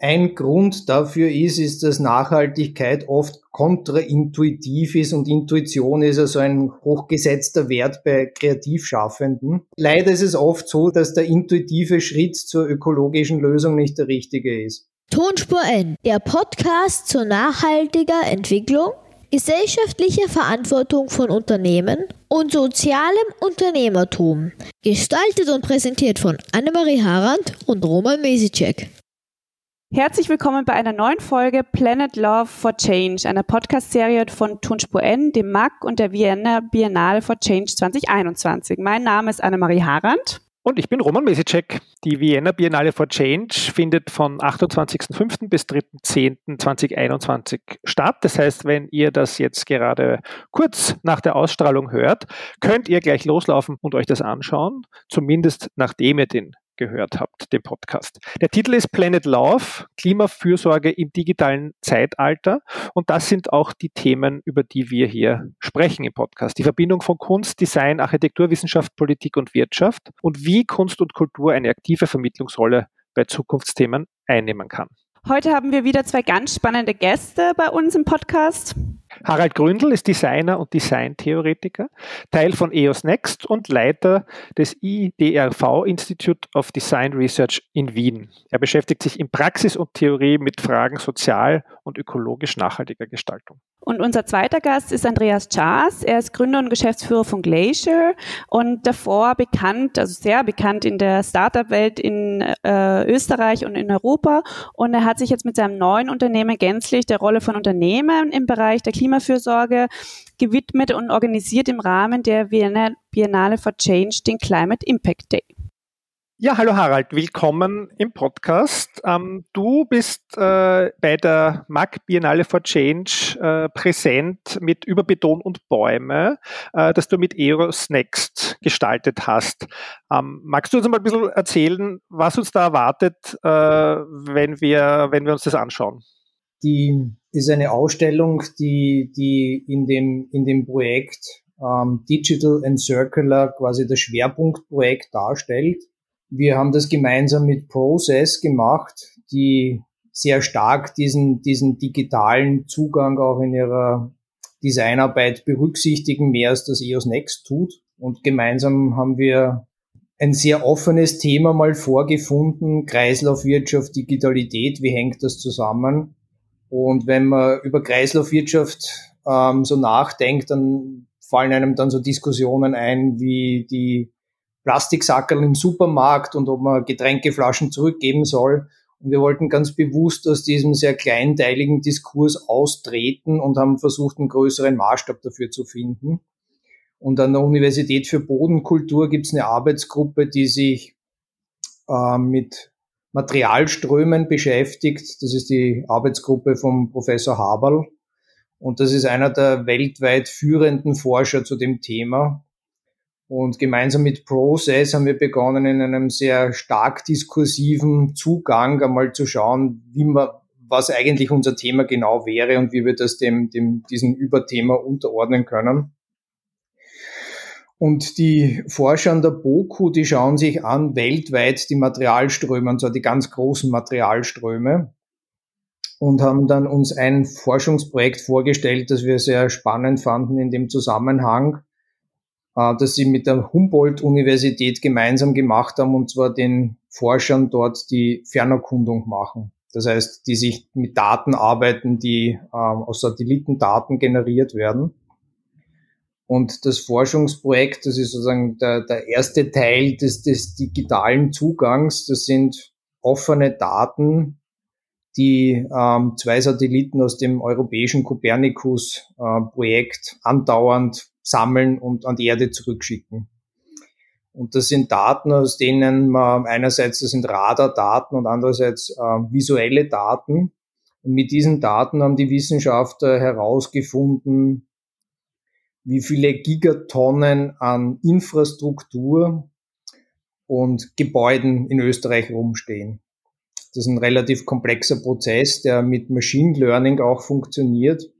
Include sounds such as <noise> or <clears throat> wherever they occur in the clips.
Ein Grund dafür ist, ist, dass Nachhaltigkeit oft kontraintuitiv ist und Intuition ist also ein hochgesetzter Wert bei Kreativschaffenden. Leider ist es oft so, dass der intuitive Schritt zur ökologischen Lösung nicht der richtige ist. Tonspur N, der Podcast zur nachhaltiger Entwicklung, gesellschaftlicher Verantwortung von Unternehmen und sozialem Unternehmertum. Gestaltet und präsentiert von Annemarie Harand und Roman Mesicek. Herzlich willkommen bei einer neuen Folge Planet Love for Change, einer Podcast-Serie von Tonspur N, dem MAC und der Vienna Biennale for Change 2021. Mein Name ist Annemarie Harand. Und ich bin Roman Mesicek. Die Vienna Biennale for Change findet von 28.05. bis 3.10.2021 statt. Das heißt, wenn ihr das jetzt gerade kurz nach der Ausstrahlung hört, könnt ihr gleich loslaufen und euch das anschauen, zumindest nachdem ihr den gehört habt, den Podcast. Der Titel ist Planet Love, Klimafürsorge im digitalen Zeitalter. Und das sind auch die Themen, über die wir hier sprechen im Podcast. Die Verbindung von Kunst, Design, Architektur, Wissenschaft, Politik und Wirtschaft und wie Kunst und Kultur eine aktive Vermittlungsrolle bei Zukunftsthemen einnehmen kann. Heute haben wir wieder zwei ganz spannende Gäste bei uns im Podcast. Harald Gründel ist Designer und Designtheoretiker, Teil von EOS Next und Leiter des IDRV Institute of Design Research in Wien. Er beschäftigt sich in Praxis und Theorie mit Fragen sozial und ökologisch nachhaltiger Gestaltung. Und unser zweiter Gast ist Andreas Chas. Er ist Gründer und Geschäftsführer von Glacier und davor bekannt, also sehr bekannt in der Startup-Welt in äh, Österreich und in Europa. Und er hat sich jetzt mit seinem neuen Unternehmen gänzlich der Rolle von Unternehmen im Bereich der Klimafürsorge gewidmet und organisiert im Rahmen der Biennale for Change den Climate Impact Day. Ja, hallo Harald, willkommen im Podcast. Ähm, du bist äh, bei der MAC Biennale for Change äh, präsent mit Über Beton und Bäume, äh, das du mit Eros Next gestaltet hast. Ähm, magst du uns mal ein bisschen erzählen, was uns da erwartet, äh, wenn, wir, wenn wir uns das anschauen? Die ist eine Ausstellung, die, die in, dem, in dem Projekt ähm, Digital and Circular quasi das Schwerpunktprojekt darstellt wir haben das gemeinsam mit Process gemacht, die sehr stark diesen, diesen digitalen Zugang auch in ihrer Designarbeit berücksichtigen, mehr als das EOS Next tut. Und gemeinsam haben wir ein sehr offenes Thema mal vorgefunden, Kreislaufwirtschaft, Digitalität, wie hängt das zusammen? Und wenn man über Kreislaufwirtschaft ähm, so nachdenkt, dann fallen einem dann so Diskussionen ein, wie die Plastiksackerl im Supermarkt und ob man Getränkeflaschen zurückgeben soll. Und wir wollten ganz bewusst aus diesem sehr kleinteiligen Diskurs austreten und haben versucht, einen größeren Maßstab dafür zu finden. Und an der Universität für Bodenkultur gibt es eine Arbeitsgruppe, die sich äh, mit Materialströmen beschäftigt. Das ist die Arbeitsgruppe vom Professor Haberl. Und das ist einer der weltweit führenden Forscher zu dem Thema. Und gemeinsam mit Process haben wir begonnen, in einem sehr stark diskursiven Zugang einmal zu schauen, wie man, was eigentlich unser Thema genau wäre und wie wir das dem, dem, diesem Überthema unterordnen können. Und die Forscher an der BOKU, die schauen sich an weltweit die Materialströme, und zwar die ganz großen Materialströme, und haben dann uns ein Forschungsprojekt vorgestellt, das wir sehr spannend fanden in dem Zusammenhang äh, das sie mit der Humboldt-Universität gemeinsam gemacht haben, und zwar den Forschern dort die Fernerkundung machen. Das heißt, die sich mit Daten arbeiten, die äh, aus Satellitendaten generiert werden. Und das Forschungsprojekt, das ist sozusagen der, der erste Teil des, des digitalen Zugangs, das sind offene Daten, die ähm, zwei Satelliten aus dem europäischen Copernicus-Projekt äh, andauernd sammeln und an die Erde zurückschicken. Und das sind Daten, aus denen man einerseits, das sind Radardaten und andererseits äh, visuelle Daten. Und mit diesen Daten haben die Wissenschaftler herausgefunden, wie viele Gigatonnen an Infrastruktur und Gebäuden in Österreich rumstehen. Das ist ein relativ komplexer Prozess, der mit Machine Learning auch funktioniert.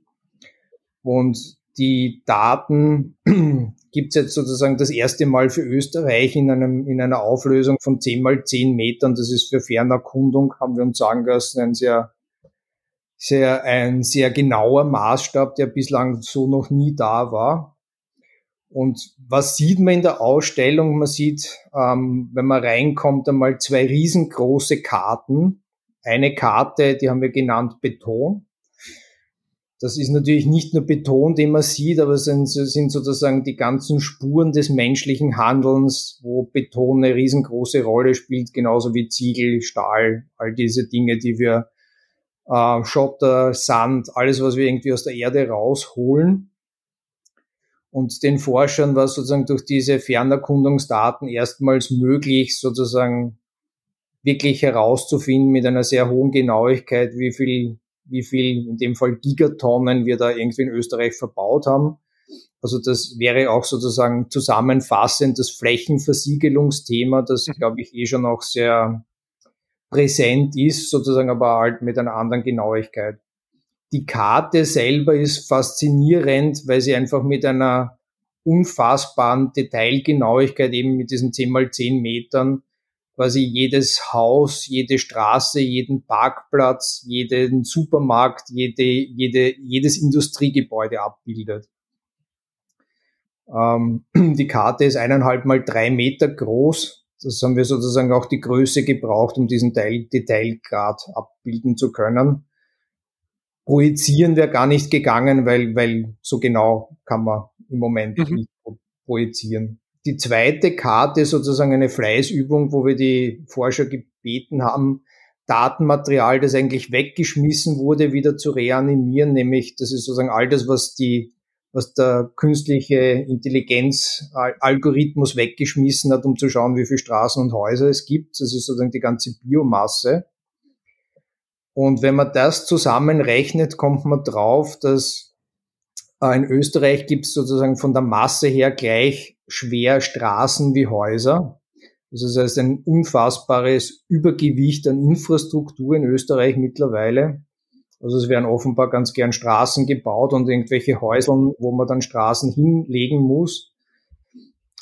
Und die Daten <clears throat> gibt's jetzt sozusagen das erste Mal für Österreich in, einem, in einer Auflösung von 10 mal 10 Metern. Das ist für Fernerkundung, haben wir uns sagen lassen, ein sehr, sehr, ein sehr genauer Maßstab, der bislang so noch nie da war. Und was sieht man in der Ausstellung? Man sieht, ähm, wenn man reinkommt, einmal zwei riesengroße Karten. Eine Karte, die haben wir genannt Beton. Das ist natürlich nicht nur Beton, den man sieht, aber es sind, sind sozusagen die ganzen Spuren des menschlichen Handelns, wo Beton eine riesengroße Rolle spielt, genauso wie Ziegel, Stahl, all diese Dinge, die wir äh, Schotter, Sand, alles, was wir irgendwie aus der Erde rausholen. Und den Forschern war sozusagen durch diese Fernerkundungsdaten erstmals möglich, sozusagen wirklich herauszufinden mit einer sehr hohen Genauigkeit, wie viel, wie viel, in dem Fall Gigatonnen wir da irgendwie in Österreich verbaut haben. Also das wäre auch sozusagen zusammenfassend das Flächenversiegelungsthema, das mhm. glaube ich eh schon auch sehr präsent ist, sozusagen aber halt mit einer anderen Genauigkeit. Die Karte selber ist faszinierend, weil sie einfach mit einer unfassbaren Detailgenauigkeit eben mit diesen 10 mal 10 Metern quasi jedes Haus, jede Straße, jeden Parkplatz, jeden Supermarkt, jede, jede, jedes Industriegebäude abbildet. Ähm, <clears throat> die Karte ist eineinhalb mal drei Meter groß. Das haben wir sozusagen auch die Größe gebraucht, um diesen Teil, Detailgrad abbilden zu können projizieren wäre gar nicht gegangen, weil, weil so genau kann man im Moment mhm. nicht projizieren. Die zweite Karte ist sozusagen eine Fleißübung, wo wir die Forscher gebeten haben, Datenmaterial, das eigentlich weggeschmissen wurde, wieder zu reanimieren, nämlich das ist sozusagen all das, was die was der künstliche Intelligenz-Algorithmus weggeschmissen hat, um zu schauen, wie viele Straßen und Häuser es gibt. Das ist sozusagen die ganze Biomasse. Und wenn man das zusammenrechnet, kommt man drauf, dass äh, in Österreich gibt es sozusagen von der Masse her gleich schwer Straßen wie Häuser. Also das heißt ein unfassbares Übergewicht an Infrastruktur in Österreich mittlerweile. Also es werden offenbar ganz gern Straßen gebaut und irgendwelche Häuseln, wo man dann Straßen hinlegen muss.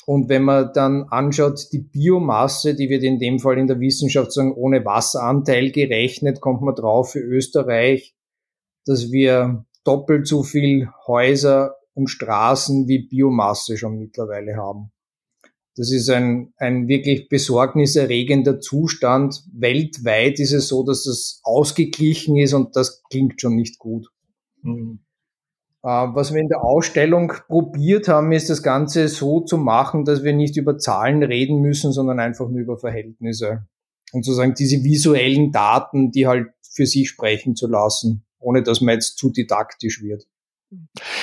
Und wenn man dann anschaut, die Biomasse, die wird in dem Fall in der Wissenschaft sagen, ohne Wasseranteil gerechnet, kommt man drauf für Österreich, dass wir doppelt so viel Häuser und Straßen wie Biomasse schon mittlerweile haben. Das ist ein, ein wirklich besorgniserregender Zustand. Weltweit ist es so, dass das ausgeglichen ist und das klingt schon nicht gut. Mhm. Äh, was wir in der Ausstellung probiert haben, ist das Ganze so zu machen, dass wir nicht über Zahlen reden müssen, sondern einfach nur über Verhältnisse. Und sozusagen diese visuellen Daten, die halt für sich sprechen zu lassen, ohne dass man jetzt zu didaktisch wird.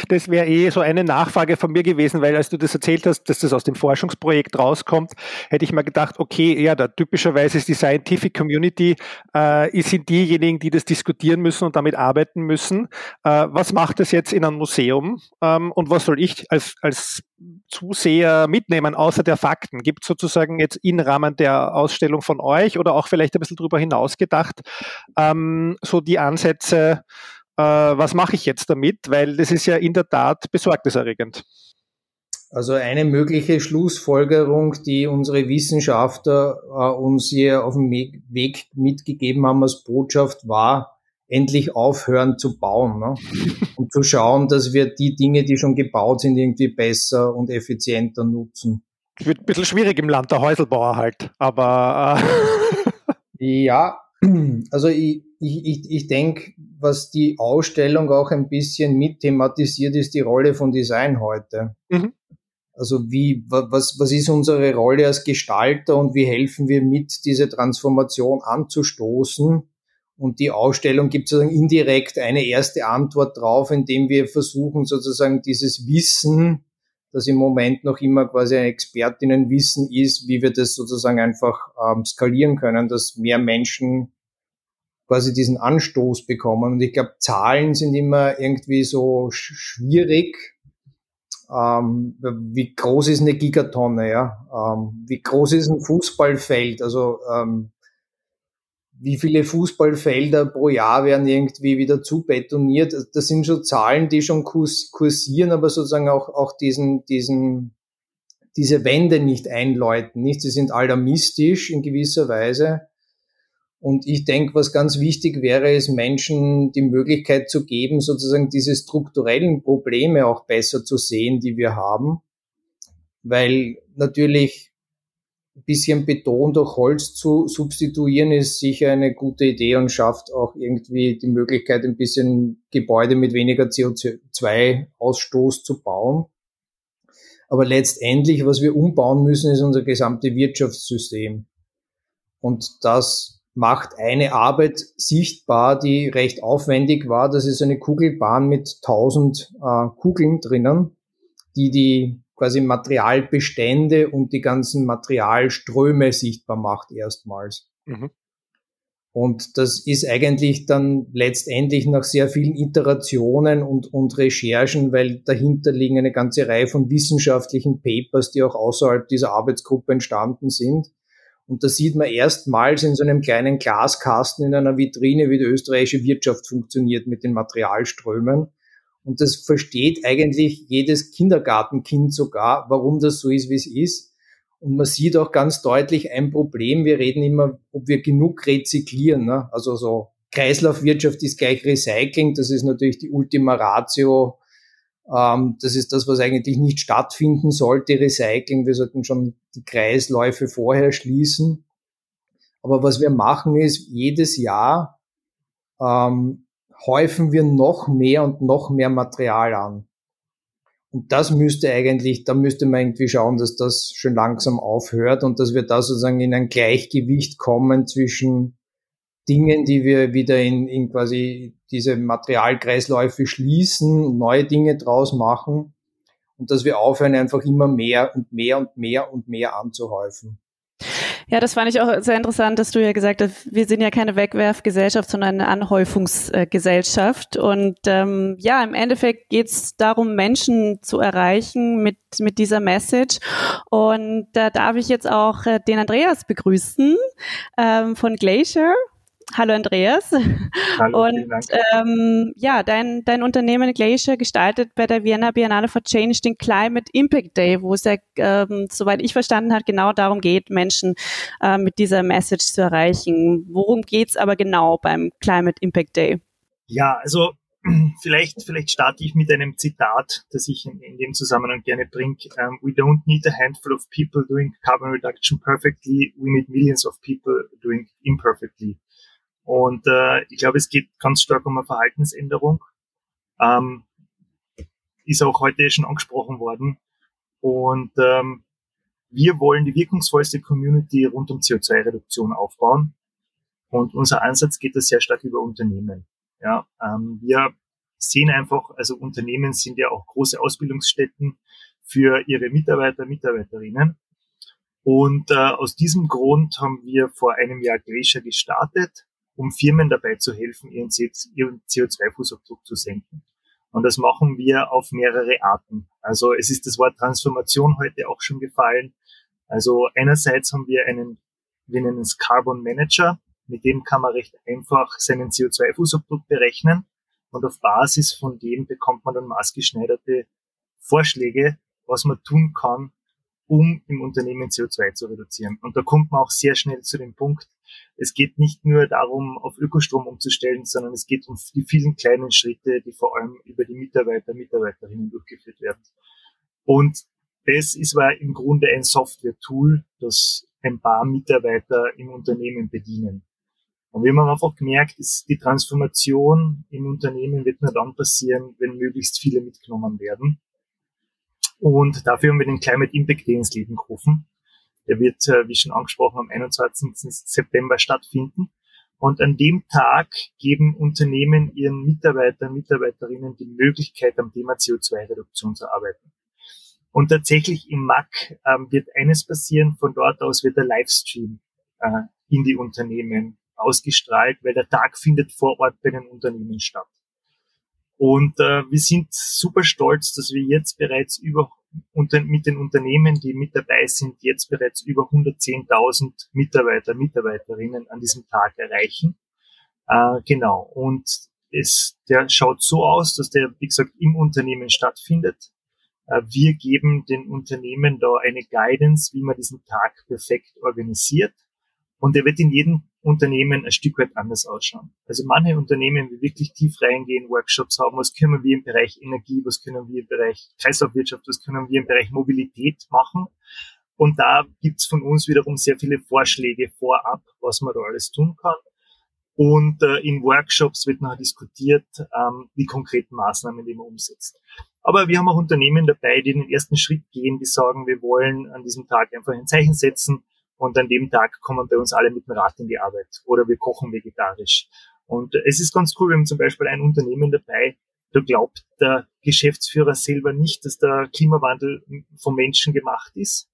Das wäre eh so eine Nachfrage von mir gewesen, weil als du das erzählt hast, dass das aus dem Forschungsprojekt rauskommt, hätte ich mal gedacht, okay, ja, da typischerweise ist die Scientific Community, äh, sind diejenigen, die das diskutieren müssen und damit arbeiten müssen. Äh, was macht das jetzt in einem Museum ähm, und was soll ich als, als Zuseher mitnehmen, außer der Fakten? Gibt es sozusagen jetzt im Rahmen der Ausstellung von euch oder auch vielleicht ein bisschen darüber hinaus gedacht, ähm, so die Ansätze, äh, was mache ich jetzt damit? Weil das ist ja in der Tat besorgniserregend. Also eine mögliche Schlussfolgerung, die unsere Wissenschaftler äh, uns hier auf dem Weg mitgegeben haben als Botschaft, war, endlich aufhören zu bauen ne? <laughs> und zu schauen, dass wir die Dinge, die schon gebaut sind, irgendwie besser und effizienter nutzen. Es wird ein bisschen schwierig im Land der Häuselbauer halt, aber... Äh <laughs> ja, <clears throat> also ich, ich, ich, ich denke, was die Ausstellung auch ein bisschen mit thematisiert, ist die Rolle von Design heute. Mhm. Also wie, was, was ist unsere Rolle als Gestalter und wie helfen wir mit, diese Transformation anzustoßen? Und die Ausstellung gibt sozusagen indirekt eine erste Antwort drauf, indem wir versuchen sozusagen dieses Wissen, das im Moment noch immer quasi ein Expertinnenwissen ist, wie wir das sozusagen einfach ähm, skalieren können, dass mehr Menschen quasi diesen Anstoß bekommen. Und ich glaube, Zahlen sind immer irgendwie so schwierig. Ähm, wie groß ist eine Gigatonne, ja? Ähm, wie groß ist ein Fußballfeld? Also ähm, wie viele Fußballfelder pro Jahr werden irgendwie wieder zu betoniert. Das sind schon Zahlen, die schon kursieren, aber sozusagen auch, auch diesen, diesen, diese Wände nicht einläuten, nicht? Sie sind alarmistisch in gewisser Weise. Und ich denke, was ganz wichtig wäre, ist Menschen die Möglichkeit zu geben, sozusagen diese strukturellen Probleme auch besser zu sehen, die wir haben. Weil natürlich ein bisschen Beton durch Holz zu substituieren, ist sicher eine gute Idee und schafft auch irgendwie die Möglichkeit, ein bisschen Gebäude mit weniger CO2-Ausstoß zu bauen. Aber letztendlich, was wir umbauen müssen, ist unser gesamtes Wirtschaftssystem. Und das macht eine Arbeit sichtbar, die recht aufwendig war. Das ist eine Kugelbahn mit tausend äh, Kugeln drinnen, die die quasi Materialbestände und die ganzen Materialströme sichtbar macht erstmals. Mhm. Und das ist eigentlich dann letztendlich nach sehr vielen Iterationen und, und Recherchen, weil dahinter liegen eine ganze Reihe von wissenschaftlichen Papers, die auch außerhalb dieser Arbeitsgruppe entstanden sind. Und da sieht man erstmals in so einem kleinen Glaskasten in einer Vitrine, wie die österreichische Wirtschaft funktioniert mit den Materialströmen. Und das versteht eigentlich jedes Kindergartenkind sogar, warum das so ist, wie es ist. Und man sieht auch ganz deutlich ein Problem. Wir reden immer, ob wir genug rezyklieren. Ne? Also so Kreislaufwirtschaft ist gleich Recycling. Das ist natürlich die Ultima Ratio. Ähm, das ist das, was eigentlich nicht stattfinden sollte, Recycling. Wir sollten schon die Kreisläufe vorher schließen. Aber was wir machen ist, jedes Jahr ähm, häufen wir noch mehr und noch mehr Material an. Und das müsste eigentlich, da müsste man irgendwie schauen, dass das schon langsam aufhört und dass wir da sozusagen in ein Gleichgewicht kommen zwischen Dingen, die wir wieder in, in quasi diese Materialkreisläufe schließen, neue Dinge draus machen und dass wir aufhören, einfach immer mehr und mehr und mehr und mehr anzuhäufen. Ja, das fand ich auch sehr interessant, dass du ja gesagt hast, wir sind ja keine Wegwerfgesellschaft, sondern eine Anhäufungsgesellschaft. Und ähm, ja, im Endeffekt geht es darum, Menschen zu erreichen mit, mit dieser Message. Und da darf ich jetzt auch äh, den Andreas begrüßen ähm, von Glacier. Hallo Andreas. Hallo, und ähm, ja, dein, dein Unternehmen Glacier gestaltet bei der Vienna Biennale for Change den Climate Impact Day, wo es ja, ähm, soweit ich verstanden habe, genau darum geht, Menschen äh, mit dieser Message zu erreichen. Worum geht's aber genau beim Climate Impact Day? Ja, also <clears throat> vielleicht, vielleicht starte ich mit einem Zitat, das ich in, in dem Zusammenhang gerne bringe. Um, we don't need a handful of people doing carbon reduction perfectly. We need millions of people doing imperfectly. Und äh, ich glaube, es geht ganz stark um eine Verhaltensänderung. Ähm, ist auch heute schon angesprochen worden. Und ähm, wir wollen die wirkungsvollste Community rund um CO2-Reduktion aufbauen. Und unser Ansatz geht da sehr stark über Unternehmen. Ja, ähm, wir sehen einfach, also Unternehmen sind ja auch große Ausbildungsstätten für ihre Mitarbeiter, Mitarbeiterinnen. Und äh, aus diesem Grund haben wir vor einem Jahr Glacier gestartet um Firmen dabei zu helfen, ihren CO2-Fußabdruck zu senken. Und das machen wir auf mehrere Arten. Also es ist das Wort Transformation heute auch schon gefallen. Also einerseits haben wir einen, wir nennen es Carbon Manager. Mit dem kann man recht einfach seinen CO2-Fußabdruck berechnen. Und auf Basis von dem bekommt man dann maßgeschneiderte Vorschläge, was man tun kann, um im Unternehmen CO2 zu reduzieren. Und da kommt man auch sehr schnell zu dem Punkt, es geht nicht nur darum, auf Ökostrom umzustellen, sondern es geht um die vielen kleinen Schritte, die vor allem über die Mitarbeiter, Mitarbeiterinnen durchgeführt werden. Und das ist war im Grunde ein Software-Tool, das ein paar Mitarbeiter im Unternehmen bedienen. Und wir haben einfach gemerkt, ist die Transformation im Unternehmen wird nur dann passieren, wenn möglichst viele mitgenommen werden. Und dafür haben wir den Climate Impact Day ins Leben gerufen. Der wird, äh, wie schon angesprochen, am 21. September stattfinden. Und an dem Tag geben Unternehmen ihren Mitarbeitern, Mitarbeiterinnen die Möglichkeit, am Thema CO2-Reduktion zu arbeiten. Und tatsächlich im MAC ähm, wird eines passieren, von dort aus wird der Livestream äh, in die Unternehmen ausgestrahlt, weil der Tag findet vor Ort bei den Unternehmen statt. Und äh, wir sind super stolz, dass wir jetzt bereits über mit den Unternehmen, die mit dabei sind, jetzt bereits über 110.000 Mitarbeiter, Mitarbeiterinnen an diesem Tag erreichen. Äh, genau. Und es, der schaut so aus, dass der, wie gesagt, im Unternehmen stattfindet. Äh, wir geben den Unternehmen da eine Guidance, wie man diesen Tag perfekt organisiert. Und der wird in jedem Unternehmen ein Stück weit anders ausschauen. Also manche Unternehmen, die wirklich tief reingehen, Workshops haben, was können wir im Bereich Energie, was können wir im Bereich Kreislaufwirtschaft, was können wir im Bereich Mobilität machen. Und da gibt's von uns wiederum sehr viele Vorschläge vorab, was man da alles tun kann. Und äh, in Workshops wird nachher diskutiert, ähm, die konkreten Maßnahmen, die man umsetzt. Aber wir haben auch Unternehmen dabei, die den ersten Schritt gehen, die sagen, wir wollen an diesem Tag einfach ein Zeichen setzen und an dem Tag kommen bei uns alle mit dem Rad in die Arbeit oder wir kochen vegetarisch. Und es ist ganz cool, wir haben zum Beispiel ein Unternehmen dabei, da glaubt der Geschäftsführer selber nicht, dass der Klimawandel vom Menschen gemacht ist.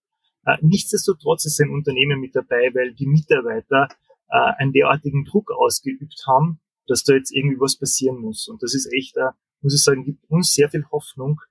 Äh, nichtsdestotrotz ist ein Unternehmen mit dabei, weil die Mitarbeiter äh, einen derartigen Druck ausgeübt haben, dass da jetzt irgendwie was passieren muss. Und das ist echt, äh, muss ich sagen, gibt uns sehr viel Hoffnung,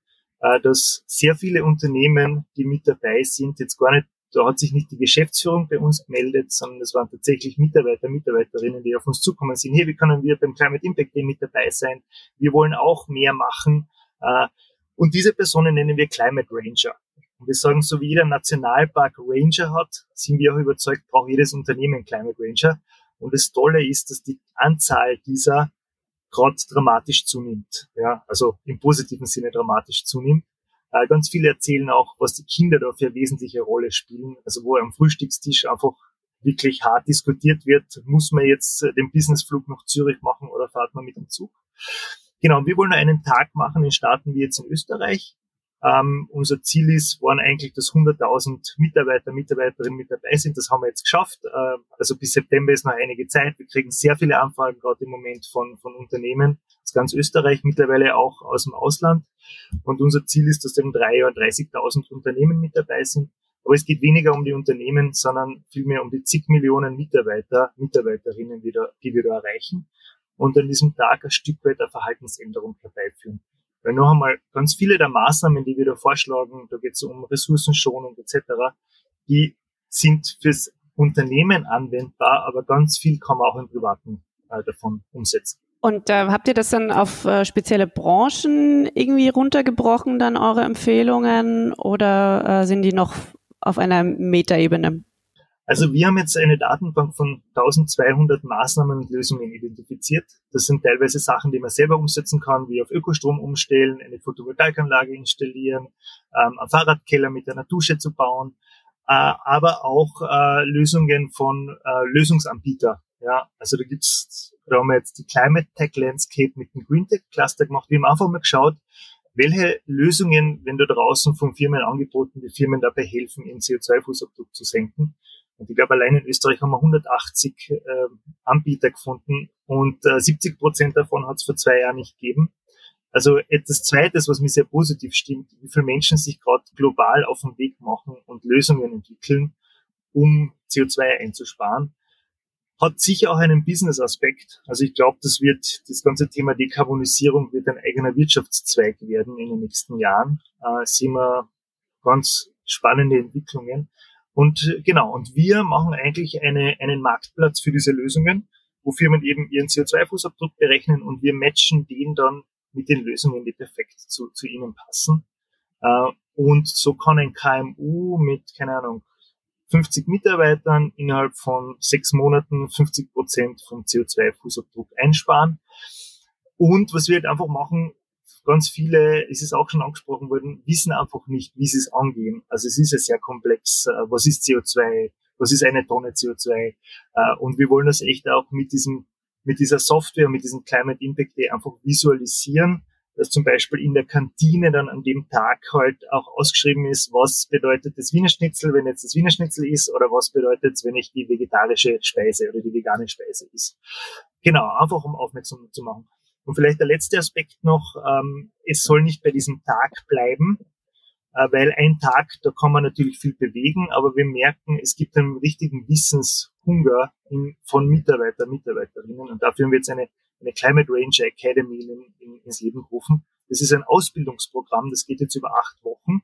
dass sehr viele Unternehmen, die mit dabei sind, jetzt gar nicht, da hat sich nicht die Geschäftsführung bei uns gemeldet, sondern es waren tatsächlich Mitarbeiter, Mitarbeiterinnen, die auf uns zukommen sind. Hier, wie können wir beim Climate Impact Day mit dabei sein? Wir wollen auch mehr machen. Äh, und diese Personen nennen wir Climate Ranger. Und wir sagen, so wie jeder Nationalpark Ranger hat, sind wir auch überzeugt, braucht jedes Unternehmen Climate Ranger. Und das Tolle ist, dass die Anzahl dieser gerade dramatisch zunimmt. Ja, also im positiven Sinne dramatisch zunimmt. Äh, ganz viele erzählen auch, was die Kinder da für eine wesentliche Rolle spielen. Also wo am Frühstückstisch einfach wirklich hart diskutiert wird, muss man jetzt den Businessflug nach Zürich machen oder fahrt man mit dem Zug? Genau, wir wollen einen Tag machen, den starten wir jetzt in Österreich. Ähm, unser Ziel ist, waren eigentlich, dass 100.000 Mitarbeiter, Mitarbeiterinnen mit dabei sind. Das haben wir jetzt geschafft. Äh, also bis September ist noch einige Zeit. Wir kriegen sehr viele Anfragen gerade im Moment von, von Unternehmen ganz Österreich, mittlerweile auch aus dem Ausland. Und unser Ziel ist, dass in drei Jahren 30.000 Unternehmen mit dabei sind. Aber es geht weniger um die Unternehmen, sondern vielmehr um die zig Millionen Mitarbeiter, Mitarbeiterinnen, die, da, die wir da erreichen und an diesem Tag ein Stück weit eine Verhaltensänderung herbeiführen. Weil noch einmal, ganz viele der Maßnahmen, die wir da vorschlagen, da geht es um Ressourcenschonung etc., die sind fürs Unternehmen anwendbar, aber ganz viel kann man auch im Privaten äh, davon umsetzen. Und äh, habt ihr das dann auf äh, spezielle Branchen irgendwie runtergebrochen, dann eure Empfehlungen, oder äh, sind die noch auf einer Metaebene? Also wir haben jetzt eine Datenbank von 1200 Maßnahmen und Lösungen identifiziert. Das sind teilweise Sachen, die man selber umsetzen kann, wie auf Ökostrom umstellen, eine Photovoltaikanlage installieren, ähm, einen Fahrradkeller mit einer Dusche zu bauen, äh, aber auch äh, Lösungen von äh, Lösungsanbieter. Ja, also da gibt's, da haben wir jetzt die Climate Tech Landscape mit dem Green Tech Cluster gemacht. Wir haben einfach mal geschaut, welche Lösungen, wenn da draußen von Firmen angeboten, die Firmen dabei helfen, ihren CO2-Fußabdruck zu senken. Und ich glaube, allein in Österreich haben wir 180 äh, Anbieter gefunden und äh, 70 Prozent davon hat es vor zwei Jahren nicht gegeben. Also etwas Zweites, was mir sehr positiv stimmt, wie viele Menschen sich gerade global auf den Weg machen und Lösungen entwickeln, um CO2 einzusparen, hat sicher auch einen Business-Aspekt. Also ich glaube, das wird das ganze Thema Dekarbonisierung wird ein eigener Wirtschaftszweig werden in den nächsten Jahren. Äh, sehen wir ganz spannende Entwicklungen. Und genau, und wir machen eigentlich eine, einen Marktplatz für diese Lösungen, wo Firmen eben ihren CO2-Fußabdruck berechnen und wir matchen den dann mit den Lösungen, die perfekt zu, zu ihnen passen. Äh, und so kann ein KMU mit, keine Ahnung, 50 Mitarbeitern innerhalb von sechs Monaten 50 Prozent vom CO2-Fußabdruck einsparen. Und was wir halt einfach machen, ganz viele, es ist auch schon angesprochen worden, wissen einfach nicht, wie sie es angehen. Also es ist ja sehr komplex. Äh, was ist CO2? Was ist eine Tonne CO2? Äh, und wir wollen das echt auch mit diesem, mit dieser Software, mit diesem Climate Impact Day einfach visualisieren, dass zum Beispiel in der Kantine dann an dem Tag halt auch ausgeschrieben ist, was bedeutet das Wiener Schnitzel, wenn jetzt das Wiener Schnitzel ist, oder was bedeutet es, wenn ich die vegetarische Speise oder die vegane Speise ist. Genau, einfach um aufmerksam zu machen. Und vielleicht der letzte Aspekt noch, ähm, es soll nicht bei diesem Tag bleiben, äh, weil ein Tag, da kann man natürlich viel bewegen, aber wir merken, es gibt einen richtigen Wissenshunger von Mitarbeiter, Mitarbeiterinnen und dafür haben wir jetzt eine, eine Climate Ranger Academy in, in, ins Leben gerufen. Das ist ein Ausbildungsprogramm, das geht jetzt über acht Wochen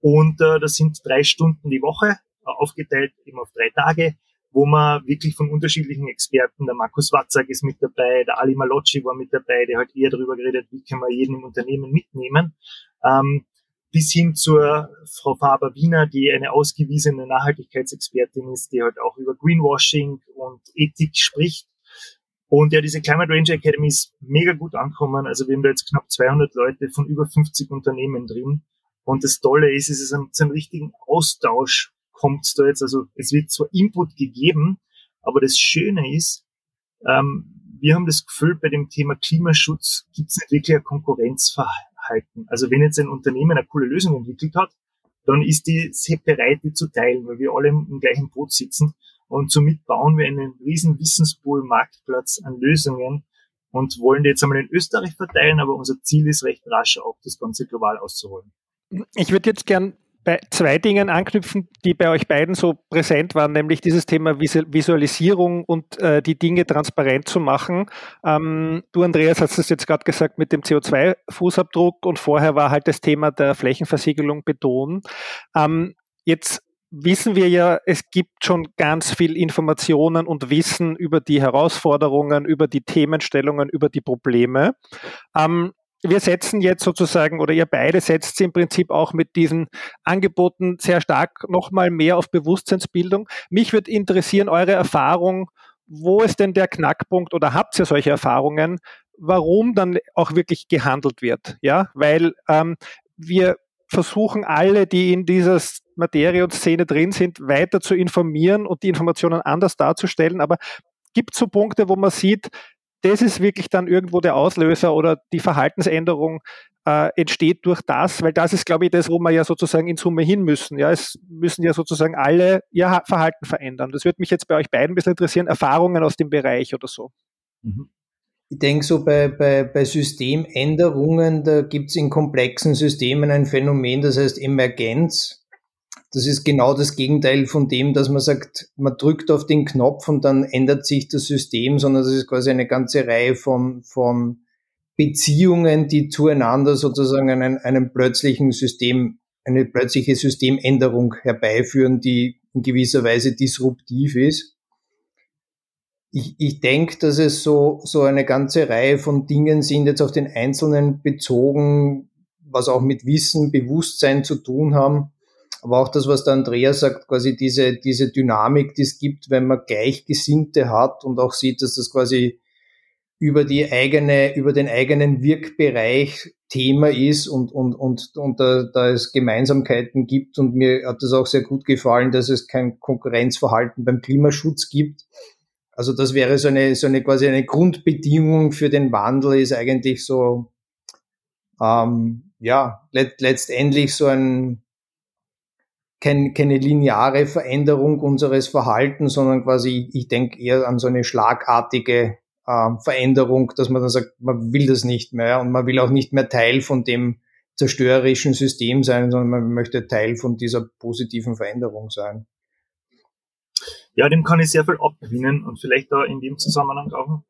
Und äh, das sind drei Stunden die Woche, äh, aufgeteilt eben auf drei Tage, wo man wirklich von unterschiedlichen Experten, der Markus Watzak ist mit dabei, der Ali Malocci war mit dabei, der hat eher darüber geredet, wie kann man jeden im Unternehmen mitnehmen, ähm, bis hin zur Frau Faber-Wiener, die eine ausgewiesene Nachhaltigkeitsexpertin ist, die halt auch über Greenwashing und Ethik spricht. Und ja, diese Climate Ranger Academy ist mega gut angekommen. Also wir haben da jetzt knapp 200 Leute von über 50 Unternehmen drin. Und das Tolle ist, es ist ein, zu einem richtigen Austausch kommt da jetzt. Also es wird zwar Input gegeben, aber das Schöne ist, ähm, wir haben das Gefühl, bei dem Thema Klimaschutz gibt es nicht wirklich ein Konkurrenzverhalten. Also wenn jetzt ein Unternehmen eine coole Lösung entwickelt hat, dann ist die sehr bereit, die zu teilen, weil wir alle im gleichen Boot sitzen. Und somit bauen wir einen riesen Wissenspool, Marktplatz an Lösungen und wollen die jetzt einmal in Österreich verteilen, aber unser Ziel ist recht rasch auch, das Ganze global auszuholen. Ich würde jetzt gern bei zwei Dingen anknüpfen, die bei euch beiden so präsent waren, nämlich dieses Thema Visualisierung und äh, die Dinge transparent zu machen. Ähm, du, Andreas, hast es jetzt gerade gesagt mit dem CO2-Fußabdruck und vorher war halt das Thema der Flächenversiegelung betont. Ähm, jetzt wissen wir ja, es gibt schon ganz viel Informationen und Wissen über die Herausforderungen, über die Themenstellungen, über die Probleme. Ähm, wir setzen jetzt sozusagen, oder ihr beide setzt im Prinzip auch mit diesen Angeboten sehr stark nochmal mehr auf Bewusstseinsbildung. Mich würde interessieren, eure Erfahrung, wo ist denn der Knackpunkt oder habt ihr solche Erfahrungen, warum dann auch wirklich gehandelt wird? Ja, weil ähm, wir versuchen alle, die in dieser Materie und Szene drin sind, weiter zu informieren und die Informationen anders darzustellen. Aber gibt es so Punkte, wo man sieht, das ist wirklich dann irgendwo der Auslöser oder die Verhaltensänderung äh, entsteht durch das, weil das ist, glaube ich, das, wo wir ja sozusagen in Summe hin müssen. Ja, es müssen ja sozusagen alle ihr Verhalten verändern. Das würde mich jetzt bei euch beiden ein bisschen interessieren, Erfahrungen aus dem Bereich oder so. Mhm. Ich denke so bei, bei, bei Systemänderungen, da gibt es in komplexen Systemen ein Phänomen, das heißt Emergenz. Das ist genau das Gegenteil von dem, dass man sagt, man drückt auf den Knopf und dann ändert sich das System, sondern das ist quasi eine ganze Reihe von, von Beziehungen, die zueinander sozusagen einen, einen plötzlichen System, eine plötzliche Systemänderung herbeiführen, die in gewisser Weise disruptiv ist. Ich, ich denke, dass es so, so eine ganze Reihe von Dingen sind, jetzt auf den Einzelnen bezogen, was auch mit Wissen, Bewusstsein zu tun haben, aber auch das, was der Andreas sagt, quasi diese, diese Dynamik, die es gibt, wenn man Gleichgesinnte hat und auch sieht, dass das quasi über die eigene, über den eigenen Wirkbereich Thema ist und, und, und, und da, da es Gemeinsamkeiten gibt. Und mir hat es auch sehr gut gefallen, dass es kein Konkurrenzverhalten beim Klimaschutz gibt. Also das wäre so eine, so eine quasi eine Grundbedingung für den Wandel ist eigentlich so, ähm, ja, let, letztendlich so ein, kein, keine lineare Veränderung unseres Verhaltens, sondern quasi, ich denke eher an so eine schlagartige äh, Veränderung, dass man dann sagt, man will das nicht mehr und man will auch nicht mehr Teil von dem zerstörerischen System sein, sondern man möchte Teil von dieser positiven Veränderung sein. Ja, dem kann ich sehr viel abgewinnen und vielleicht da in dem Zusammenhang auch.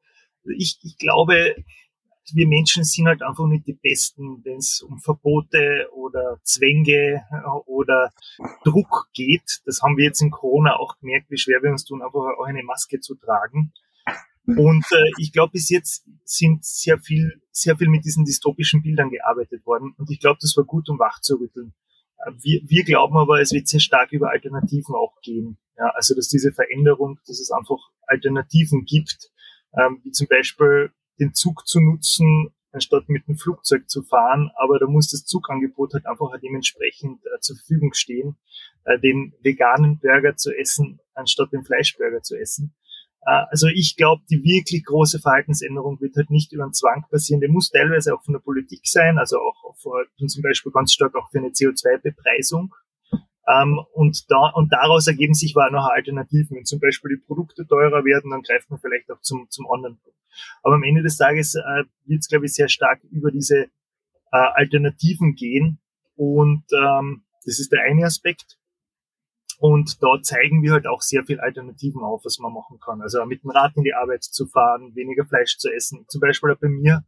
Ich, ich glaube, wir Menschen sind halt einfach nicht die Besten, wenn es um Verbote oder Zwänge äh, oder Druck geht. Das haben wir jetzt in Corona auch gemerkt, wie schwer wir uns tun, einfach auch eine Maske zu tragen. Und äh, ich glaube, bis jetzt sind sehr viel, sehr viel mit diesen dystopischen Bildern gearbeitet worden. Und ich glaube, das war gut, um wach zu rütteln. Äh, wir, wir glauben aber, es wird sehr stark über Alternativen auch gehen. Ja, also dass diese Veränderung, dass es einfach Alternativen gibt, ähm, wie zum Beispiel den Zug zu nutzen, anstatt mit dem Flugzeug zu fahren. Aber da muss das Zugangebot halt einfach dementsprechend äh, zur Verfügung stehen, äh, den veganen Burger zu essen, anstatt den Fleischburger zu essen. Äh, also ich glaube, die wirklich große Verhaltensänderung wird halt nicht über einen Zwang passieren. Der muss teilweise auch von der Politik sein, also auch vor, zum Beispiel ganz stark auch für eine CO2-Bepreisung. Ähm, und, da, und daraus ergeben sich war noch Alternativen. Wenn zum Beispiel die Produkte teurer werden, dann greift man vielleicht auch zum, zum anderen. Aber am Ende des Tages äh, wird es, glaube ich, sehr stark über diese äh, Alternativen gehen. Und ähm, das ist der eine Aspekt. Und da zeigen wir halt auch sehr viel Alternativen auf, was man machen kann. Also mit dem Rad in die Arbeit zu fahren, weniger Fleisch zu essen. Zum Beispiel bei mir,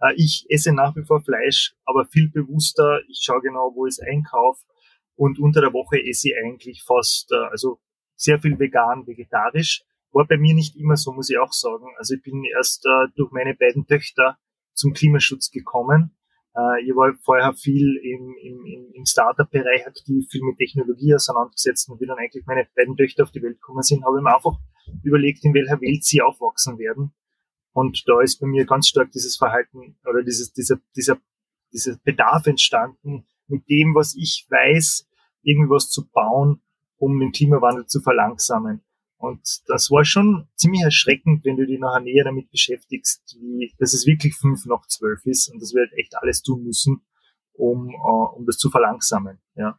äh, ich esse nach wie vor Fleisch, aber viel bewusster. Ich schaue genau, wo ich es einkaufe und unter der Woche esse ich eigentlich fast, äh, also sehr viel vegan, vegetarisch. War bei mir nicht immer so, muss ich auch sagen. Also ich bin erst äh, durch meine beiden Töchter zum Klimaschutz gekommen. Äh, ich war vorher viel im, im, im Startup-Bereich aktiv, viel mit Technologie auseinandergesetzt und wie dann eigentlich meine beiden Töchter auf die Welt gekommen sind, habe ich mir einfach überlegt, in welcher Welt sie aufwachsen werden. Und da ist bei mir ganz stark dieses Verhalten oder dieses, dieser, dieser, dieser Bedarf entstanden, mit dem, was ich weiß, irgendwas zu bauen, um den Klimawandel zu verlangsamen. Und das war schon ziemlich erschreckend, wenn du dich nachher näher damit beschäftigst, wie, dass es wirklich fünf nach zwölf ist und dass wir halt echt alles tun müssen, um, uh, um das zu verlangsamen. Ja.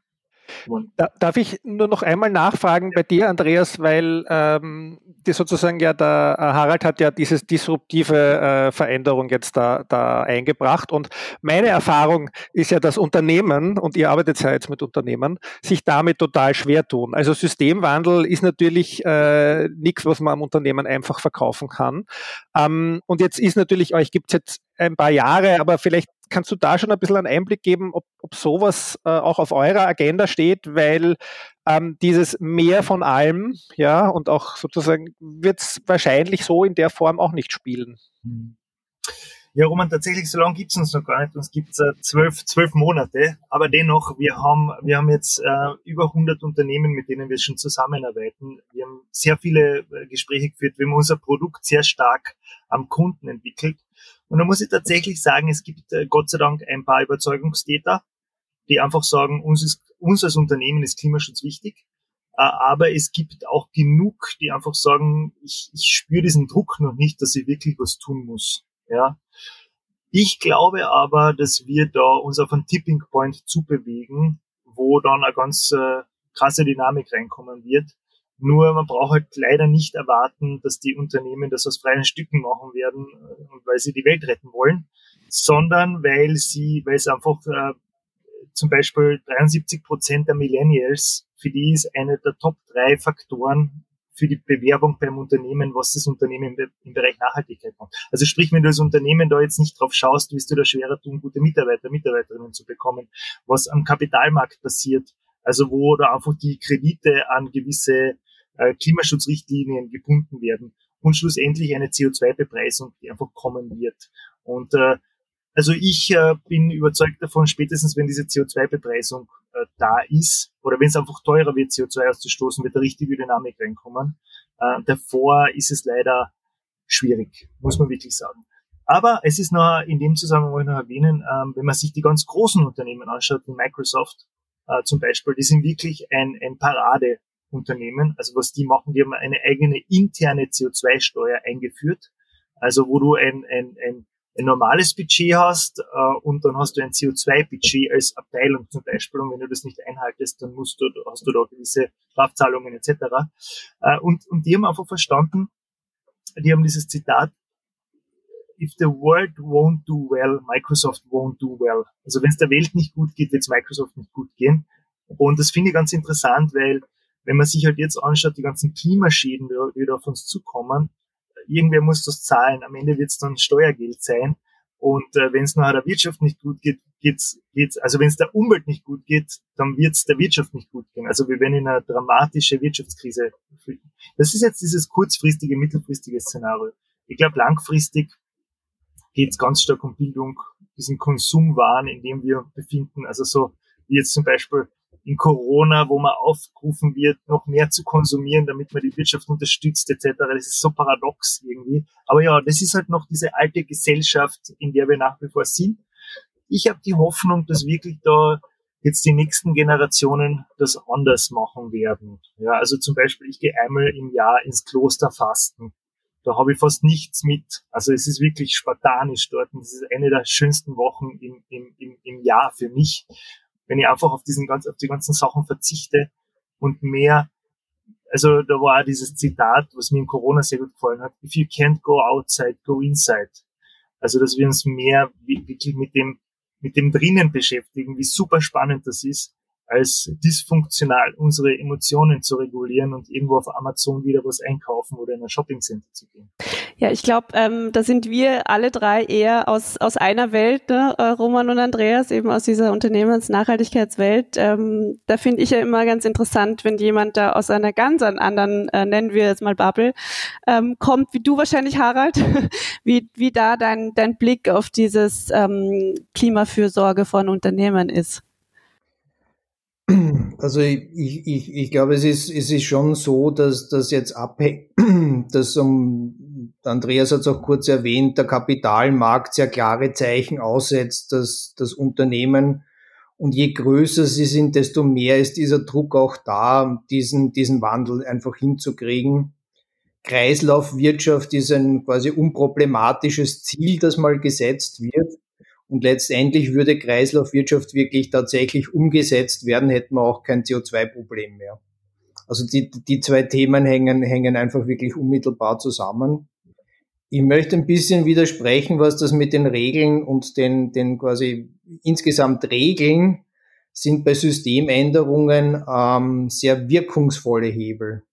Da, darf ich nur noch einmal nachfragen bei dir, Andreas, weil ähm, die sozusagen ja der äh, Harald hat ja diese disruptive äh, Veränderung jetzt da, da eingebracht und meine Erfahrung ist ja, dass Unternehmen, und ihr arbeitet ja jetzt mit Unternehmen, sich damit total schwer tun. Also Systemwandel ist natürlich äh, nichts, was man am Unternehmen einfach verkaufen kann. Ähm, und jetzt ist natürlich, euch gibt es jetzt ein paar Jahre, aber vielleicht kannst du da schon ein bisschen einen Einblick geben, ob, ob sowas äh, auch auf eurer Agenda steht, weil ähm, dieses mehr von allem, ja, und auch sozusagen wird es wahrscheinlich so in der Form auch nicht spielen. Ja, Roman, tatsächlich so lange gibt es uns noch gar nicht. Uns gibt es äh, zwölf, zwölf Monate, aber dennoch, wir haben, wir haben jetzt äh, über 100 Unternehmen, mit denen wir schon zusammenarbeiten. Wir haben sehr viele äh, Gespräche geführt. Wir haben unser Produkt sehr stark am Kunden entwickelt und da muss ich tatsächlich sagen, es gibt äh, Gott sei Dank ein paar Überzeugungstäter, die einfach sagen, uns, ist, uns als Unternehmen ist Klimaschutz wichtig. Äh, aber es gibt auch genug, die einfach sagen, ich, ich spüre diesen Druck noch nicht, dass ich wirklich was tun muss. Ja. Ich glaube aber, dass wir da uns auf einen Tipping Point zubewegen, wo dann eine ganz äh, krasse Dynamik reinkommen wird. Nur man braucht halt leider nicht erwarten, dass die Unternehmen das aus freien Stücken machen werden, äh, weil sie die Welt retten wollen, sondern weil sie, weil es einfach äh, zum Beispiel 73 Prozent der Millennials, für die ist eine der Top drei Faktoren für die Bewerbung beim Unternehmen, was das Unternehmen im Bereich Nachhaltigkeit macht. Also sprich, wenn du als Unternehmen da jetzt nicht drauf schaust, wirst du da schwerer tun, gute Mitarbeiter, Mitarbeiterinnen zu bekommen. Was am Kapitalmarkt passiert, also wo da einfach die Kredite an gewisse äh, Klimaschutzrichtlinien gebunden werden und schlussendlich eine CO2-Bepreisung, die einfach kommen wird. Und äh, also ich äh, bin überzeugt davon, spätestens wenn diese CO2-Bepreisung äh, da ist, oder wenn es einfach teurer wird, CO2 auszustoßen, wird da richtige Dynamik reinkommen. Äh, davor ist es leider schwierig, muss man wirklich sagen. Aber es ist noch in dem Zusammenhang noch erwähnen, ähm, wenn man sich die ganz großen Unternehmen anschaut, wie Microsoft äh, zum Beispiel, die sind wirklich ein, ein Parade Unternehmen. Also was die machen, die haben eine eigene interne CO2-Steuer eingeführt. Also wo du ein, ein, ein, ein normales Budget hast äh, und dann hast du ein CO2-Budget als Abteilung zum Beispiel und wenn du das nicht einhaltest, dann musst du, hast du da gewisse Strafzahlungen etc. Äh, und, und die haben einfach verstanden, die haben dieses Zitat, if the world won't do well, Microsoft won't do well. Also wenn es der Welt nicht gut geht, wird es Microsoft nicht gut gehen. Und das finde ich ganz interessant, weil wenn man sich halt jetzt anschaut, die ganzen Klimaschäden, die wieder auf uns zukommen, irgendwer muss das zahlen. Am Ende wird es dann Steuergeld sein. Und äh, wenn es nachher der Wirtschaft nicht gut geht, geht's, geht's, also wenn es der Umwelt nicht gut geht, dann wird es der Wirtschaft nicht gut gehen. Also wir werden in eine dramatische Wirtschaftskrise flüchten. Das ist jetzt dieses kurzfristige, mittelfristige Szenario. Ich glaube, langfristig geht es ganz stark um Bildung, diesen Konsumwahn, in dem wir befinden. Also so wie jetzt zum Beispiel in Corona, wo man aufgerufen wird, noch mehr zu konsumieren, damit man die Wirtschaft unterstützt etc. Das ist so paradox irgendwie. Aber ja, das ist halt noch diese alte Gesellschaft, in der wir nach wie vor sind. Ich habe die Hoffnung, dass wirklich da jetzt die nächsten Generationen das anders machen werden. Ja, also zum Beispiel, ich gehe einmal im Jahr ins Kloster fasten. Da habe ich fast nichts mit. Also es ist wirklich spartanisch dort. Und es ist eine der schönsten Wochen im, im, im, im Jahr für mich wenn ich einfach auf diesen ganz, auf die ganzen Sachen verzichte und mehr, also da war auch dieses Zitat, was mir in Corona sehr gut gefallen hat, if you can't go outside, go inside. Also, dass wir uns mehr wirklich mit dem, mit dem drinnen beschäftigen, wie super spannend das ist, als dysfunktional unsere Emotionen zu regulieren und irgendwo auf Amazon wieder was einkaufen oder in ein Shoppingcenter zu gehen. Ja, ich glaube, ähm, da sind wir alle drei eher aus, aus einer Welt, ne? Äh, Roman und Andreas, eben aus dieser Unternehmens-Nachhaltigkeitswelt. Ähm, da finde ich ja immer ganz interessant, wenn jemand da aus einer ganz anderen, äh, nennen wir es mal Bubble, ähm, kommt, wie du wahrscheinlich, Harald, <laughs> wie, wie da dein, dein Blick auf dieses ähm, Klimafürsorge von Unternehmen ist. Also ich, ich, ich glaube, es ist, es ist schon so, dass <clears throat> das jetzt abhängt, dass um, Andreas hat es auch kurz erwähnt, der Kapitalmarkt sehr klare Zeichen aussetzt, dass das Unternehmen und je größer sie sind, desto mehr ist dieser Druck auch da, diesen, diesen Wandel einfach hinzukriegen. Kreislaufwirtschaft ist ein quasi unproblematisches Ziel, das mal gesetzt wird. Und letztendlich würde Kreislaufwirtschaft wirklich tatsächlich umgesetzt werden, hätten wir auch kein CO2-Problem mehr. Also die, die zwei Themen hängen, hängen einfach wirklich unmittelbar zusammen. Ich möchte ein bisschen widersprechen, was das mit den Regeln und den, den quasi insgesamt Regeln sind bei Systemänderungen ähm, sehr wirkungsvolle Hebel.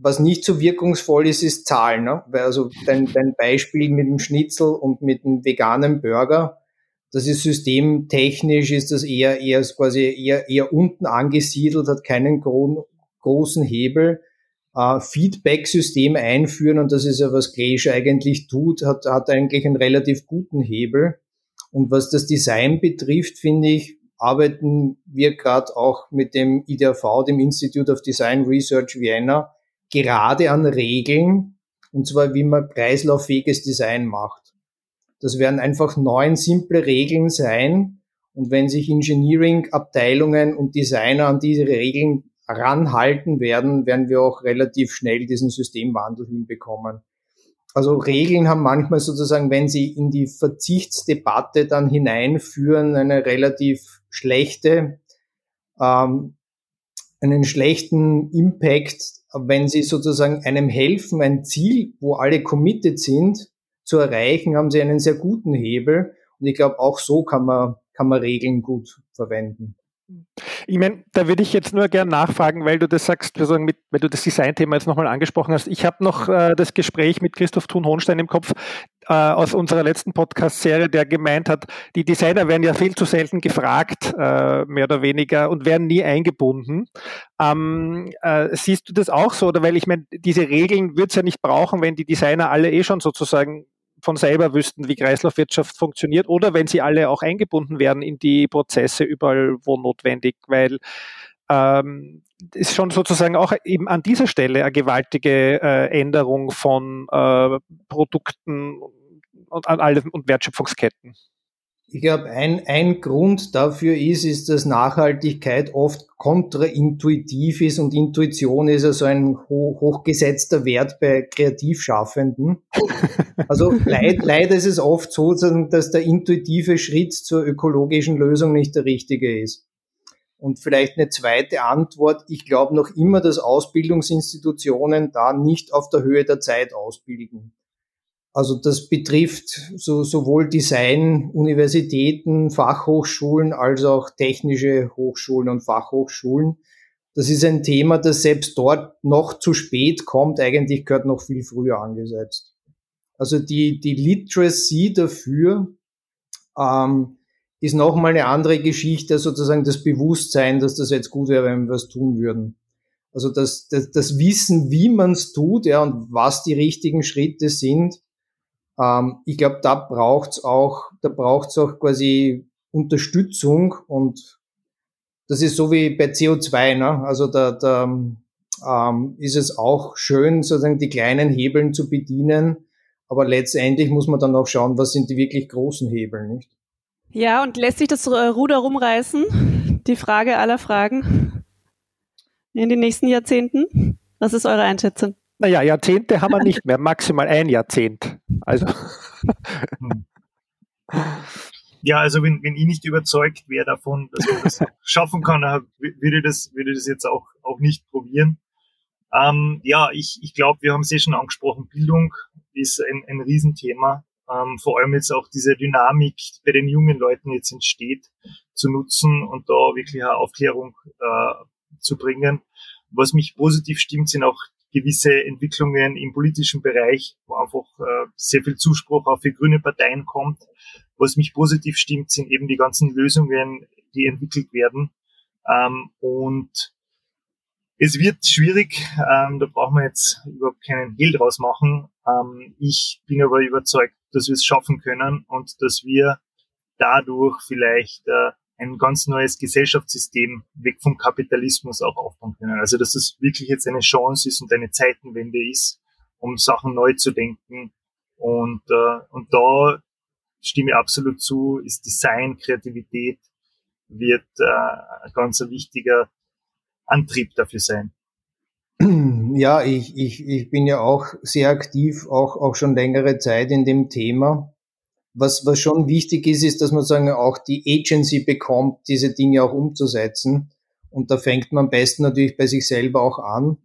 Was nicht so wirkungsvoll ist, ist Zahlen. Ne? Weil also dein, dein Beispiel mit dem Schnitzel und mit dem veganen Burger, das ist systemtechnisch, ist das eher, eher quasi eher, eher unten angesiedelt, hat keinen gro großen Hebel. Äh, Feedback-System einführen, und das ist ja, was Glacier eigentlich tut, hat, hat eigentlich einen relativ guten Hebel. Und was das Design betrifft, finde ich, arbeiten wir gerade auch mit dem IDRV, dem Institute of Design Research Vienna, gerade an Regeln, und zwar wie man kreislauffähiges Design macht. Das werden einfach neun simple Regeln sein. Und wenn sich Engineering-Abteilungen und Designer an diese Regeln ranhalten werden, werden wir auch relativ schnell diesen Systemwandel hinbekommen. Also Regeln haben manchmal sozusagen, wenn sie in die Verzichtsdebatte dann hineinführen, eine relativ schlechte, ähm, einen schlechten Impact, wenn sie sozusagen einem helfen, ein Ziel, wo alle committed sind, zu erreichen, haben sie einen sehr guten Hebel. Und ich glaube, auch so kann man, kann man Regeln gut verwenden. Ich meine, da würde ich jetzt nur gern nachfragen, weil du das sagst, mit, weil du das Design-Thema jetzt nochmal angesprochen hast. Ich habe noch äh, das Gespräch mit Christoph Thun-Hohnstein im Kopf äh, aus unserer letzten Podcast-Serie, der gemeint hat, die Designer werden ja viel zu selten gefragt, äh, mehr oder weniger, und werden nie eingebunden. Ähm, äh, siehst du das auch so? Oder weil ich meine, diese Regeln wird es ja nicht brauchen, wenn die Designer alle eh schon sozusagen von selber wüssten, wie Kreislaufwirtschaft funktioniert oder wenn sie alle auch eingebunden werden in die Prozesse überall, wo notwendig, weil ähm, ist schon sozusagen auch eben an dieser Stelle eine gewaltige äh, Änderung von äh, Produkten und, und, und Wertschöpfungsketten. Ich glaube, ein, ein Grund dafür ist, ist, dass Nachhaltigkeit oft kontraintuitiv ist und Intuition ist ja so ein ho hochgesetzter Wert bei Kreativschaffenden. <laughs> Also leid, leider ist es oft so, dass der intuitive Schritt zur ökologischen Lösung nicht der richtige ist. Und vielleicht eine zweite Antwort. Ich glaube noch immer, dass Ausbildungsinstitutionen da nicht auf der Höhe der Zeit ausbilden. Also das betrifft so, sowohl Design, Universitäten, Fachhochschulen als auch technische Hochschulen und Fachhochschulen. Das ist ein Thema, das selbst dort noch zu spät kommt. Eigentlich gehört noch viel früher angesetzt. Also die, die Literacy dafür ähm, ist nochmal eine andere Geschichte, sozusagen das Bewusstsein, dass das jetzt gut wäre, wenn wir was tun würden. Also das, das, das Wissen, wie man es tut, ja, und was die richtigen Schritte sind, ähm, ich glaube, da braucht's auch, da braucht's auch quasi Unterstützung und das ist so wie bei CO2, ne? Also da, da ähm, ist es auch schön, sozusagen die kleinen Hebeln zu bedienen, aber letztendlich muss man dann auch schauen, was sind die wirklich großen Hebel, nicht? Ja, und lässt sich das äh, Ruder rumreißen? Die Frage aller Fragen in den nächsten Jahrzehnten? Was ist eure Einschätzung? Naja, Jahrzehnte haben wir nicht mehr, maximal ein Jahrzehnt. Also. Hm. Ja, also wenn, wenn ich nicht überzeugt wäre davon, dass man das <laughs> schaffen kann, würde ich das, würde das jetzt auch, auch nicht probieren. Ähm, ja, ich, ich glaube, wir haben es eh schon angesprochen, Bildung ist ein, ein Riesenthema. ähm, vor allem jetzt auch diese Dynamik bei den jungen Leuten jetzt entsteht, zu nutzen und da wirklich eine Aufklärung äh, zu bringen. Was mich positiv stimmt, sind auch gewisse Entwicklungen im politischen Bereich, wo einfach äh, sehr viel Zuspruch auch für grüne Parteien kommt. Was mich positiv stimmt, sind eben die ganzen Lösungen, die entwickelt werden. Ähm, und es wird schwierig, ähm, da brauchen wir jetzt überhaupt keinen Hehl draus machen. Ähm, ich bin aber überzeugt, dass wir es schaffen können und dass wir dadurch vielleicht äh, ein ganz neues Gesellschaftssystem weg vom Kapitalismus auch aufbauen können. Also dass das wirklich jetzt eine Chance ist und eine Zeitenwende ist, um Sachen neu zu denken. Und, äh, und da stimme ich absolut zu, ist Design, Kreativität wird äh, ein ganz wichtiger Antrieb dafür sein. Ja, ich, ich, ich bin ja auch sehr aktiv, auch, auch schon längere Zeit in dem Thema. Was, was schon wichtig ist, ist, dass man sagen, auch die Agency bekommt, diese Dinge auch umzusetzen. Und da fängt man am besten natürlich bei sich selber auch an.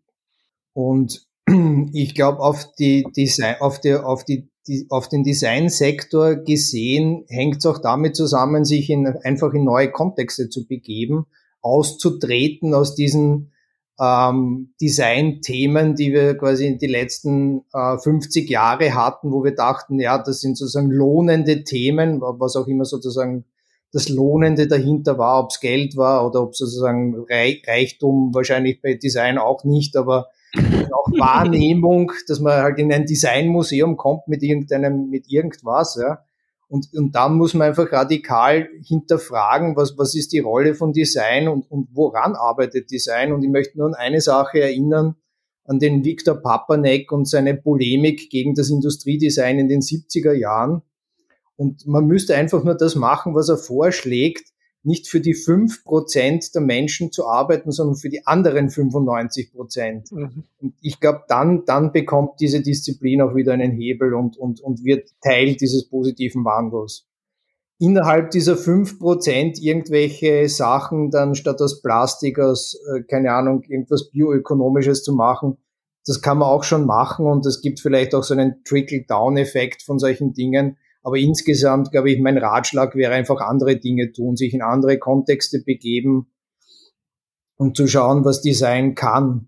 Und <clears throat> ich glaube, auf die Design, auf die, auf die, die auf den Designsektor gesehen, hängt es auch damit zusammen, sich in, einfach in neue Kontexte zu begeben, auszutreten aus diesen ähm, Design-Themen, die wir quasi in die letzten äh, 50 Jahre hatten, wo wir dachten, ja, das sind sozusagen lohnende Themen, was auch immer sozusagen das Lohnende dahinter war, ob es Geld war oder ob sozusagen Reichtum, wahrscheinlich bei Design auch nicht, aber auch <laughs> Wahrnehmung, dass man halt in ein Designmuseum kommt mit irgendeinem, mit irgendwas, ja. Und, und dann muss man einfach radikal hinterfragen, was, was ist die Rolle von Design und, und woran arbeitet Design. Und ich möchte nur an eine Sache erinnern, an den Viktor Papanek und seine Polemik gegen das Industriedesign in den 70er Jahren. Und man müsste einfach nur das machen, was er vorschlägt, nicht für die fünf Prozent der Menschen zu arbeiten, sondern für die anderen 95 Prozent. Mhm. Und ich glaube, dann, dann bekommt diese Disziplin auch wieder einen Hebel und, und, und wird Teil dieses positiven Wandels. Innerhalb dieser fünf Prozent irgendwelche Sachen dann statt aus Plastik, aus, äh, keine Ahnung, irgendwas bioökonomisches zu machen, das kann man auch schon machen und es gibt vielleicht auch so einen Trickle-Down-Effekt von solchen Dingen aber insgesamt, glaube ich, mein Ratschlag wäre einfach andere Dinge tun, sich in andere Kontexte begeben und zu schauen, was Design kann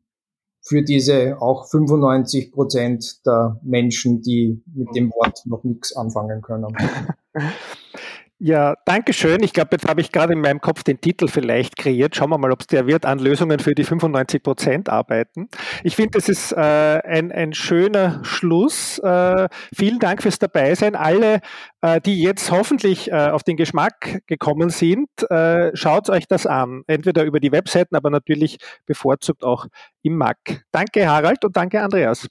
für diese auch 95 Prozent der Menschen, die mit dem Wort noch nichts anfangen können. <laughs> Ja, danke schön. Ich glaube, jetzt habe ich gerade in meinem Kopf den Titel vielleicht kreiert. Schauen wir mal, ob es der wird, an Lösungen für die 95 Prozent arbeiten. Ich finde, das ist äh, ein, ein schöner Schluss. Äh, vielen Dank fürs Dabeisein. Alle, äh, die jetzt hoffentlich äh, auf den Geschmack gekommen sind, äh, schaut euch das an. Entweder über die Webseiten, aber natürlich bevorzugt auch im Mac. Danke, Harald, und danke, Andreas.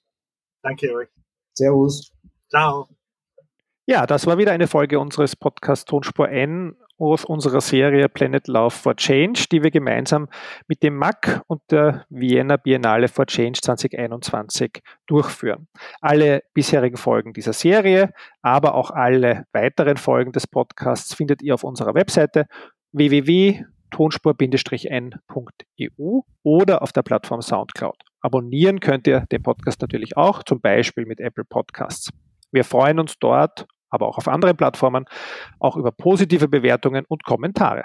Danke euch. Servus. Ciao. Ja, das war wieder eine Folge unseres Podcasts Tonspur N aus unserer Serie Planet Love for Change, die wir gemeinsam mit dem MAC und der Vienna Biennale for Change 2021 durchführen. Alle bisherigen Folgen dieser Serie, aber auch alle weiteren Folgen des Podcasts findet ihr auf unserer Webseite www.tonspur-n.eu oder auf der Plattform Soundcloud. Abonnieren könnt ihr den Podcast natürlich auch, zum Beispiel mit Apple Podcasts. Wir freuen uns dort aber auch auf anderen Plattformen, auch über positive Bewertungen und Kommentare.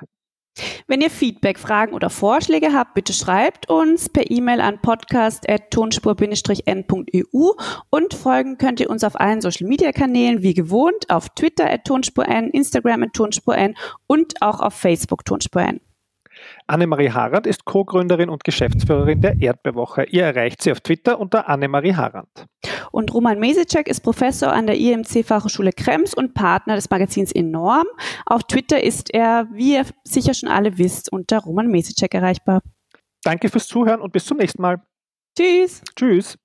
Wenn ihr Feedback, Fragen oder Vorschläge habt, bitte schreibt uns per E-Mail an podcast.tonspur-n.eu und folgen könnt ihr uns auf allen Social Media Kanälen wie gewohnt auf Twitter at tonspur-n, Instagram at tonspur-n und auch auf Facebook tonspur-n. Annemarie Harand ist Co-Gründerin und Geschäftsführerin der Erdbewoche. Ihr erreicht sie auf Twitter unter Annemarie Harand. Und Roman Mesicek ist Professor an der IMC Fachhochschule Krems und Partner des Magazins Enorm. Auf Twitter ist er, wie ihr sicher schon alle wisst, unter Roman Mesicek erreichbar. Danke fürs Zuhören und bis zum nächsten Mal. Tschüss. Tschüss.